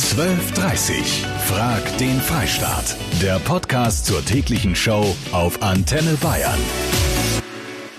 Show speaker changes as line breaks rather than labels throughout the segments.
12.30 Frag den Freistaat. Der Podcast zur täglichen Show auf Antenne Bayern.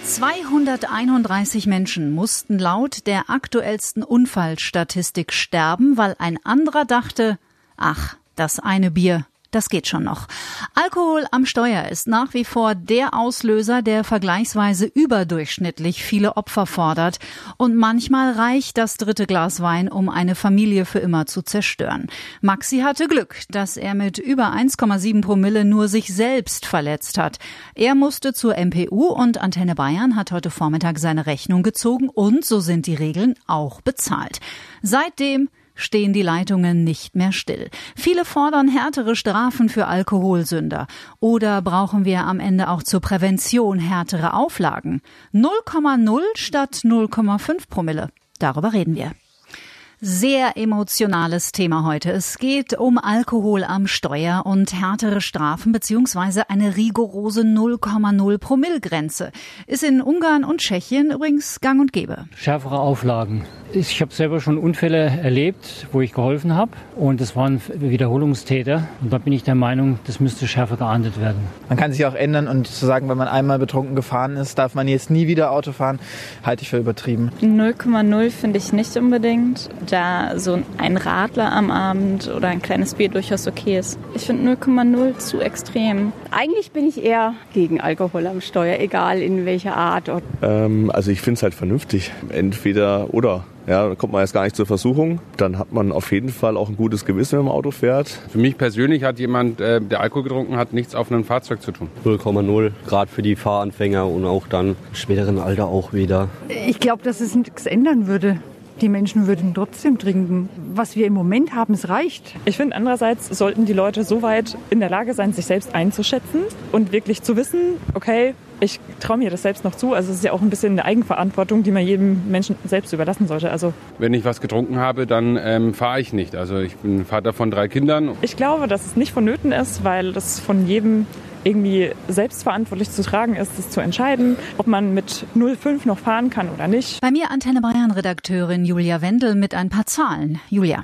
231 Menschen mussten laut der aktuellsten Unfallstatistik sterben, weil ein anderer dachte, ach, das eine Bier, das geht schon noch. Alkohol am Steuer ist nach wie vor der Auslöser, der vergleichsweise überdurchschnittlich viele Opfer fordert. Und manchmal reicht das dritte Glas Wein, um eine Familie für immer zu zerstören. Maxi hatte Glück, dass er mit über 1,7 Promille nur sich selbst verletzt hat. Er musste zur MPU und Antenne Bayern hat heute Vormittag seine Rechnung gezogen und, so sind die Regeln, auch bezahlt. Seitdem stehen die Leitungen nicht mehr still. Viele fordern härtere Strafen für Alkoholsünder. Oder brauchen wir am Ende auch zur Prävention härtere Auflagen? 0,0 statt 0,5 Promille. Darüber reden wir. Sehr emotionales Thema heute. Es geht um Alkohol am Steuer und härtere Strafen beziehungsweise eine rigorose 0,0 Promillgrenze. Ist in Ungarn und Tschechien übrigens gang und gäbe.
Schärfere Auflagen. Ich habe selber schon Unfälle erlebt, wo ich geholfen habe und es waren Wiederholungstäter und da bin ich der Meinung, das müsste schärfer geahndet werden.
Man kann sich auch ändern und zu sagen, wenn man einmal betrunken gefahren ist, darf man jetzt nie wieder Auto fahren, halte ich für übertrieben.
0,0 finde ich nicht unbedingt, da so ein Radler am Abend oder ein kleines Bier durchaus okay ist. Ich finde 0,0 zu extrem.
Eigentlich bin ich eher gegen Alkohol am Steuer, egal in welcher Art.
Ähm, also ich finde es halt vernünftig, entweder oder. Ja, da kommt man jetzt gar nicht zur Versuchung. Dann hat man auf jeden Fall auch ein gutes Gewissen, wenn man Auto fährt.
Für mich persönlich hat jemand, äh, der Alkohol getrunken hat, nichts auf einem Fahrzeug zu tun.
0,0, gerade für die Fahranfänger und auch dann im späteren Alter auch wieder.
Ich glaube, dass es nichts ändern würde. Die Menschen würden trotzdem trinken. Was wir im Moment haben, es reicht.
Ich finde, andererseits sollten die Leute so weit in der Lage sein, sich selbst einzuschätzen und wirklich zu wissen, okay, ich traue mir das selbst noch zu. Also es ist ja auch ein bisschen eine Eigenverantwortung, die man jedem Menschen selbst überlassen sollte. Also
wenn ich was getrunken habe, dann ähm, fahre ich nicht. Also ich bin Vater von drei Kindern.
Ich glaube, dass es nicht vonnöten ist, weil das von jedem irgendwie selbstverantwortlich zu tragen ist, es zu entscheiden, ob man mit 05 noch fahren kann oder nicht.
Bei mir Antenne Bayern Redakteurin Julia Wendel mit ein paar Zahlen. Julia.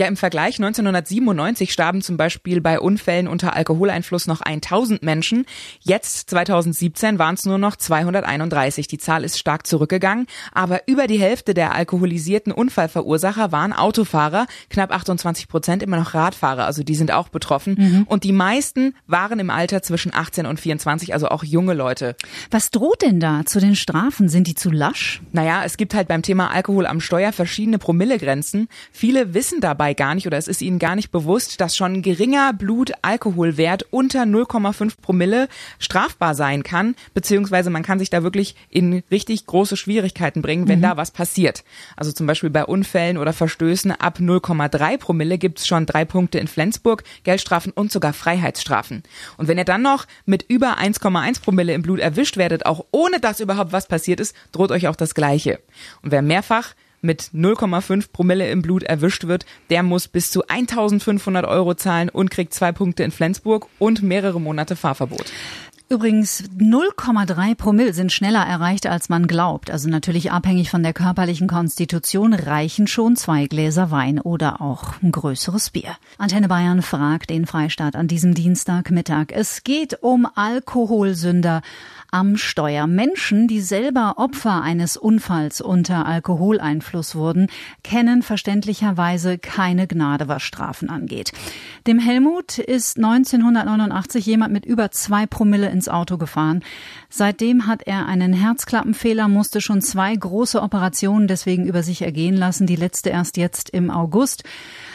Ja, im Vergleich 1997 starben zum Beispiel bei Unfällen unter Alkoholeinfluss noch 1000 Menschen. Jetzt, 2017, waren es nur noch 231. Die Zahl ist stark zurückgegangen, aber über die Hälfte der alkoholisierten Unfallverursacher waren Autofahrer, knapp 28 Prozent immer noch Radfahrer, also die sind auch betroffen. Mhm. Und die meisten waren im Alter zwischen 18 und 24, also auch junge Leute.
Was droht denn da zu den Strafen? Sind die zu lasch?
Naja, es gibt halt beim Thema Alkohol am Steuer verschiedene Promillegrenzen. Viele wissen dabei dabei gar nicht oder es ist ihnen gar nicht bewusst, dass schon geringer Blutalkoholwert unter 0,5 Promille strafbar sein kann, beziehungsweise man kann sich da wirklich in richtig große Schwierigkeiten bringen, wenn mhm. da was passiert. Also zum Beispiel bei Unfällen oder Verstößen ab 0,3 Promille gibt's schon drei Punkte in Flensburg, Geldstrafen und sogar Freiheitsstrafen. Und wenn ihr dann noch mit über 1,1 Promille im Blut erwischt werdet, auch ohne dass überhaupt was passiert ist, droht euch auch das Gleiche. Und wer mehrfach mit 0,5 Promille im Blut erwischt wird, der muss bis zu 1500 Euro zahlen und kriegt zwei Punkte in Flensburg und mehrere Monate Fahrverbot.
Übrigens 0,3 Promille sind schneller erreicht, als man glaubt. Also natürlich abhängig von der körperlichen Konstitution reichen schon zwei Gläser Wein oder auch ein größeres Bier. Antenne Bayern fragt den Freistaat an diesem Dienstagmittag. Es geht um Alkoholsünder am Steuer. Menschen, die selber Opfer eines Unfalls unter Alkoholeinfluss wurden, kennen verständlicherweise keine Gnade, was Strafen angeht. Dem Helmut ist 1989 jemand mit über zwei Promille ins Auto gefahren. Seitdem hat er einen Herzklappenfehler, musste schon zwei große Operationen deswegen über sich ergehen lassen, die letzte erst jetzt im August.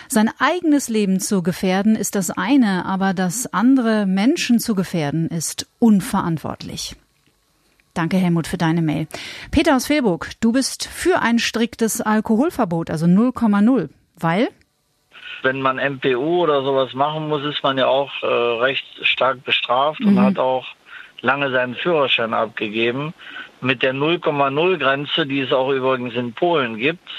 Sein eigenes Leben zu gefährden ist das eine, aber das andere Menschen zu gefährden ist unverantwortlich. Danke, Helmut, für deine Mail. Peter aus Fehlburg, du bist für ein striktes Alkoholverbot, also 0,0. Weil?
Wenn man MPU oder sowas machen muss, ist man ja auch äh, recht stark bestraft mhm. und hat auch lange seinen Führerschein abgegeben. Mit der 0,0 Grenze, die es auch übrigens in Polen gibt,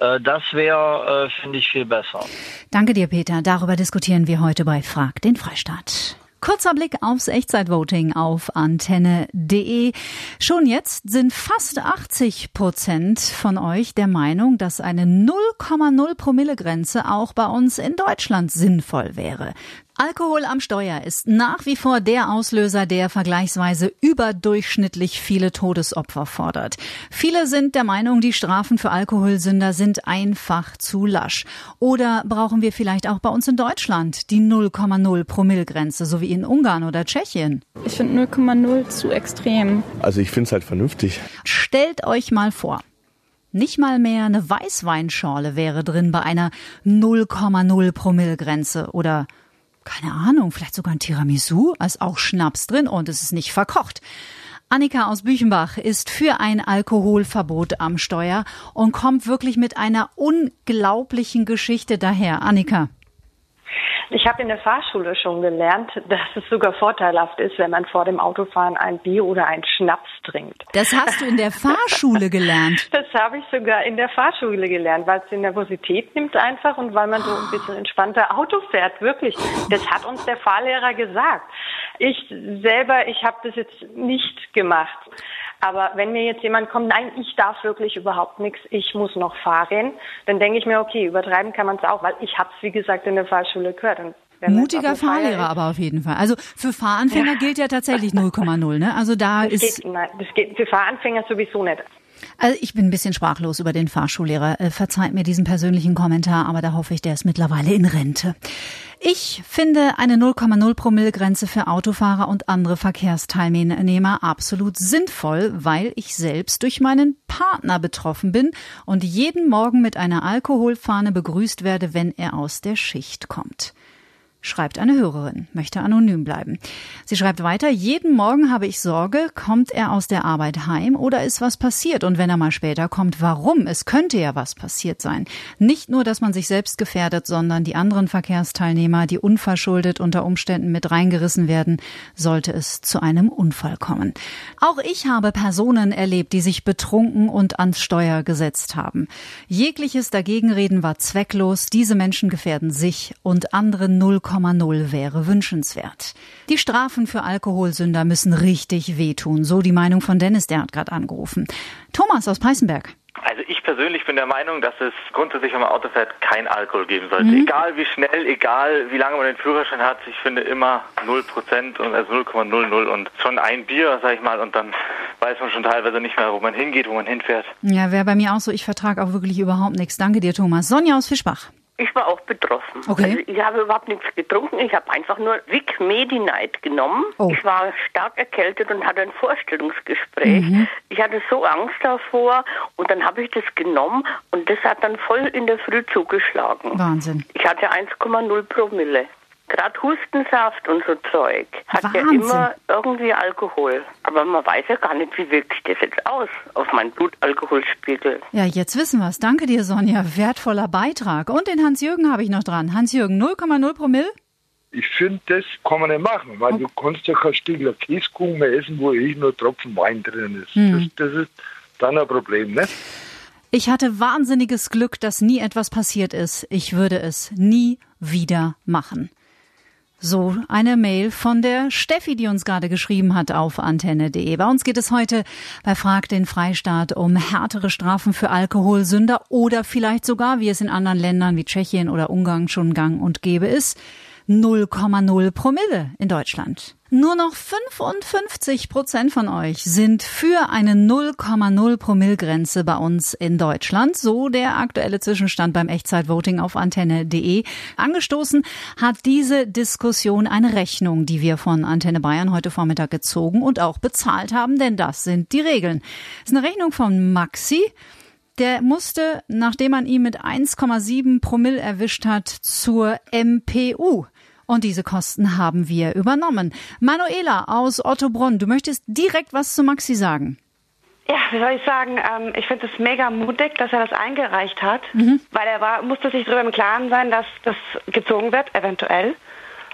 äh, das wäre, äh, finde ich, viel besser.
Danke dir, Peter. Darüber diskutieren wir heute bei Frag den Freistaat. Kurzer Blick aufs Echtzeitvoting auf antenne.de. Schon jetzt sind fast 80 Prozent von euch der Meinung, dass eine 0,0 Promille Grenze auch bei uns in Deutschland sinnvoll wäre. Alkohol am Steuer ist nach wie vor der Auslöser, der vergleichsweise überdurchschnittlich viele Todesopfer fordert. Viele sind der Meinung, die Strafen für Alkoholsünder sind einfach zu lasch. Oder brauchen wir vielleicht auch bei uns in Deutschland die 0,0 Promillgrenze, so wie in Ungarn oder Tschechien?
Ich finde 0,0 zu extrem.
Also ich finde es halt vernünftig.
Stellt euch mal vor, nicht mal mehr eine Weißweinschorle wäre drin bei einer 0,0 Promillgrenze oder keine Ahnung, vielleicht sogar ein Tiramisu, ist auch Schnaps drin und es ist nicht verkocht. Annika aus Büchenbach ist für ein Alkoholverbot am Steuer und kommt wirklich mit einer unglaublichen Geschichte daher. Annika.
Ich habe in der Fahrschule schon gelernt, dass es sogar vorteilhaft ist, wenn man vor dem Autofahren ein Bier oder ein Schnaps trinkt.
Das hast du in der Fahrschule gelernt?
Das habe ich sogar in der Fahrschule gelernt, weil es die Nervosität nimmt einfach und weil man so ein bisschen entspannter Auto fährt. Wirklich. Das hat uns der Fahrlehrer gesagt. Ich selber, ich habe das jetzt nicht gemacht. Aber wenn mir jetzt jemand kommt, nein, ich darf wirklich überhaupt nichts, ich muss noch fahren, dann denke ich mir, okay, übertreiben kann man es auch, weil ich habe es, wie gesagt, in der Fahrschule gehört. Und
Mutiger Fahrlehrer aber auf jeden Fall. Also für Fahranfänger ja. gilt ja tatsächlich 0,0, ne? Also da
das
ist.
Geht, nein, das geht für Fahranfänger sowieso nicht.
Also ich bin ein bisschen sprachlos über den Fahrschullehrer. Äh, verzeiht mir diesen persönlichen Kommentar, aber da hoffe ich, der ist mittlerweile in Rente. Ich finde eine 0,0 Promille Grenze für Autofahrer und andere Verkehrsteilnehmer absolut sinnvoll, weil ich selbst durch meinen Partner betroffen bin und jeden Morgen mit einer Alkoholfahne begrüßt werde, wenn er aus der Schicht kommt schreibt eine Hörerin, möchte anonym bleiben. Sie schreibt weiter, jeden Morgen habe ich Sorge, kommt er aus der Arbeit heim oder ist was passiert? Und wenn er mal später kommt, warum? Es könnte ja was passiert sein. Nicht nur, dass man sich selbst gefährdet, sondern die anderen Verkehrsteilnehmer, die unverschuldet unter Umständen mit reingerissen werden, sollte es zu einem Unfall kommen. Auch ich habe Personen erlebt, die sich betrunken und ans Steuer gesetzt haben. Jegliches Dagegenreden war zwecklos. Diese Menschen gefährden sich und andere 0, 0,0 wäre wünschenswert. Die Strafen für Alkoholsünder müssen richtig wehtun, so die Meinung von Dennis, der hat gerade angerufen. Thomas aus Peißenberg.
Also ich persönlich bin der Meinung, dass es grundsätzlich, wenn man Auto fährt, kein Alkohol geben sollte. Mhm. Egal wie schnell, egal wie lange man den Führerschein hat, ich finde immer 0% und also 0,00 und schon ein Bier, sag ich mal, und dann weiß man schon teilweise nicht mehr, wo man hingeht, wo man hinfährt.
Ja, wäre bei mir auch so, ich vertrage auch wirklich überhaupt nichts. Danke dir, Thomas. Sonja aus Fischbach.
Ich war auch betroffen.
Okay.
Also ich habe überhaupt nichts getrunken. Ich habe einfach nur Vic Medi-Night genommen. Oh. Ich war stark erkältet und hatte ein Vorstellungsgespräch. Mhm. Ich hatte so Angst davor und dann habe ich das genommen und das hat dann voll in der Früh zugeschlagen.
Wahnsinn.
Ich hatte 1,0 Promille. Gerade Hustensaft und so Zeug hat
Wahnsinn.
ja immer irgendwie Alkohol. Aber man weiß ja gar nicht, wie wirkt sich das jetzt aus auf meinen Blutalkoholspiegel.
Ja, jetzt wissen wir es. Danke dir, Sonja. Wertvoller Beitrag. Und den Hans-Jürgen habe ich noch dran. Hans-Jürgen, 0,0 Promille?
Ich finde, das kann man nicht machen, weil oh. du kannst ja kein Stückler Käsekuchen mehr essen, wo eh nur Tropfen Wein drin ist. Hm. Das, das ist dann ein Problem, ne?
Ich hatte wahnsinniges Glück, dass nie etwas passiert ist. Ich würde es nie wieder machen. So eine Mail von der Steffi, die uns gerade geschrieben hat auf antenne.de. Bei uns geht es heute bei Frag den Freistaat um härtere Strafen für Alkoholsünder oder vielleicht sogar, wie es in anderen Ländern wie Tschechien oder Ungarn schon gang und gäbe ist, 0,0 Promille in Deutschland. Nur noch 55 Prozent von euch sind für eine 0,0 Promille-Grenze bei uns in Deutschland. So der aktuelle Zwischenstand beim Echtzeitvoting auf antenne.de. Angestoßen hat diese Diskussion eine Rechnung, die wir von Antenne Bayern heute Vormittag gezogen und auch bezahlt haben, denn das sind die Regeln. Das ist eine Rechnung von Maxi. Der musste, nachdem man ihn mit 1,7 Promille erwischt hat, zur MPU. Und diese Kosten haben wir übernommen. Manuela aus Ottobrunn, du möchtest direkt was zu Maxi sagen.
Ja, wie soll ich sagen, ähm, ich finde es mega mutig, dass er das eingereicht hat, mhm. weil er war, musste sich darüber im Klaren sein, dass das gezogen wird, eventuell.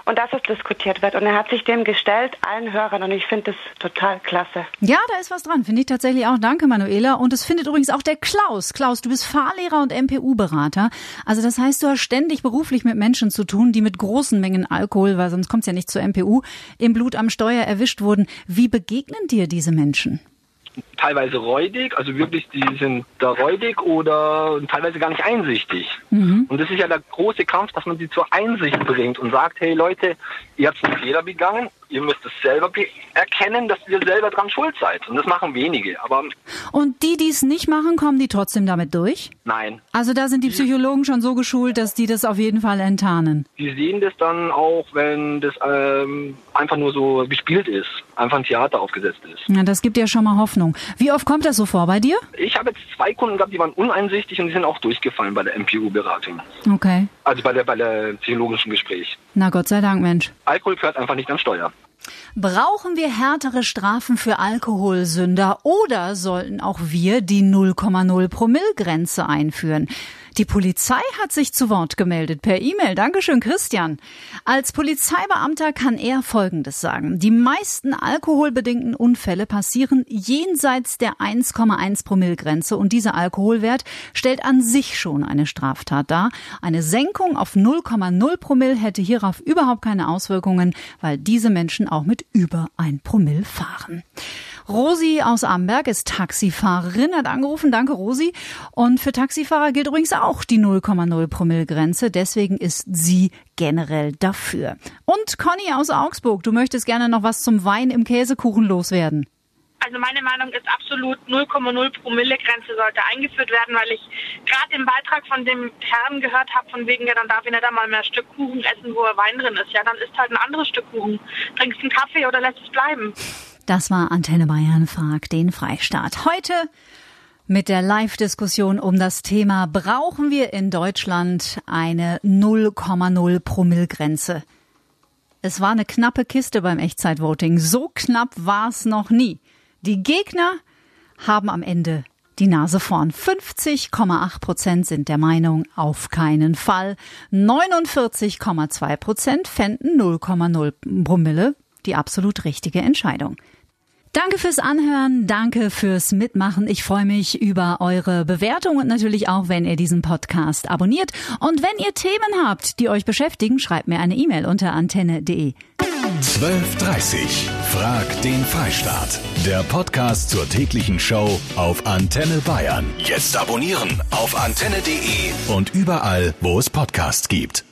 Und dass es diskutiert wird. Und er hat sich dem gestellt, allen Hörern, und ich finde das total klasse.
Ja, da ist was dran, finde ich tatsächlich auch. Danke, Manuela. Und es findet übrigens auch der Klaus. Klaus, du bist Fahrlehrer und MPU-Berater. Also das heißt, du hast ständig beruflich mit Menschen zu tun, die mit großen Mengen Alkohol, weil sonst kommt es ja nicht zur MPU, im Blut am Steuer erwischt wurden. Wie begegnen dir diese Menschen?
Teilweise räudig, also wirklich, die sind da räudig oder teilweise gar nicht einsichtig.
Mhm.
Und das ist ja der große Kampf, dass man sie zur Einsicht bringt und sagt, hey Leute, ihr habt einen Fehler begangen, ihr müsst es selber erkennen, dass ihr selber dran schuld seid. Und das machen wenige. Aber
und die, die es nicht machen, kommen die trotzdem damit durch?
Nein.
Also da sind die Psychologen schon so geschult, dass die das auf jeden Fall enttarnen.
Die sehen das dann auch, wenn das ähm, einfach nur so gespielt ist, einfach ein Theater aufgesetzt ist.
Ja, das gibt ja schon mal Hoffnung. Wie oft kommt das so vor bei dir?
Ich habe jetzt zwei Kunden gehabt, die waren uneinsichtig und die sind auch durchgefallen bei der MPU-Beratung.
Okay.
Also bei der, bei der psychologischen Gespräch.
Na Gott sei Dank, Mensch.
Alkohol gehört einfach nicht an Steuer.
Brauchen wir härtere Strafen für Alkoholsünder oder sollten auch wir die 0,0 Promille-Grenze einführen? Die Polizei hat sich zu Wort gemeldet per E-Mail. Dankeschön, Christian. Als Polizeibeamter kann er Folgendes sagen. Die meisten alkoholbedingten Unfälle passieren jenseits der 1,1 Promille-Grenze und dieser Alkoholwert stellt an sich schon eine Straftat dar. Eine Senkung auf 0,0 Promille hätte hierauf überhaupt keine Auswirkungen, weil diese Menschen auch mit über 1 Promille fahren. Rosi aus Amberg ist Taxifahrerin, hat angerufen. Danke, Rosi. Und für Taxifahrer gilt übrigens auch die 0,0 Promille-Grenze. Deswegen ist sie generell dafür. Und Conny aus Augsburg, du möchtest gerne noch was zum Wein im Käsekuchen loswerden.
Also meine Meinung ist absolut 0,0 Promille Grenze sollte eingeführt werden, weil ich gerade den Beitrag von dem Herrn gehört habe, von wegen, ja, dann darf ich nicht einmal mehr ein Stück Kuchen essen, wo Wein drin ist. Ja, dann isst halt ein anderes Stück Kuchen. Trinkst einen Kaffee oder lässt es bleiben.
Das war Antenne Bayern fragt den Freistaat. Heute mit der Live-Diskussion um das Thema, brauchen wir in Deutschland eine 0,0 Promille-Grenze? Es war eine knappe Kiste beim Echtzeitvoting. So knapp war es noch nie. Die Gegner haben am Ende die Nase vorn. 50,8 Prozent sind der Meinung, auf keinen Fall. 49,2 Prozent fänden 0,0 Promille die absolut richtige Entscheidung. Danke fürs Anhören, danke fürs Mitmachen. Ich freue mich über eure Bewertung und natürlich auch, wenn ihr diesen Podcast abonniert. Und wenn ihr Themen habt, die euch beschäftigen, schreibt mir eine E-Mail unter antenne.de.
12.30 Frag den Freistaat. Der Podcast zur täglichen Show auf Antenne Bayern. Jetzt abonnieren auf antenne.de und überall, wo es Podcasts gibt.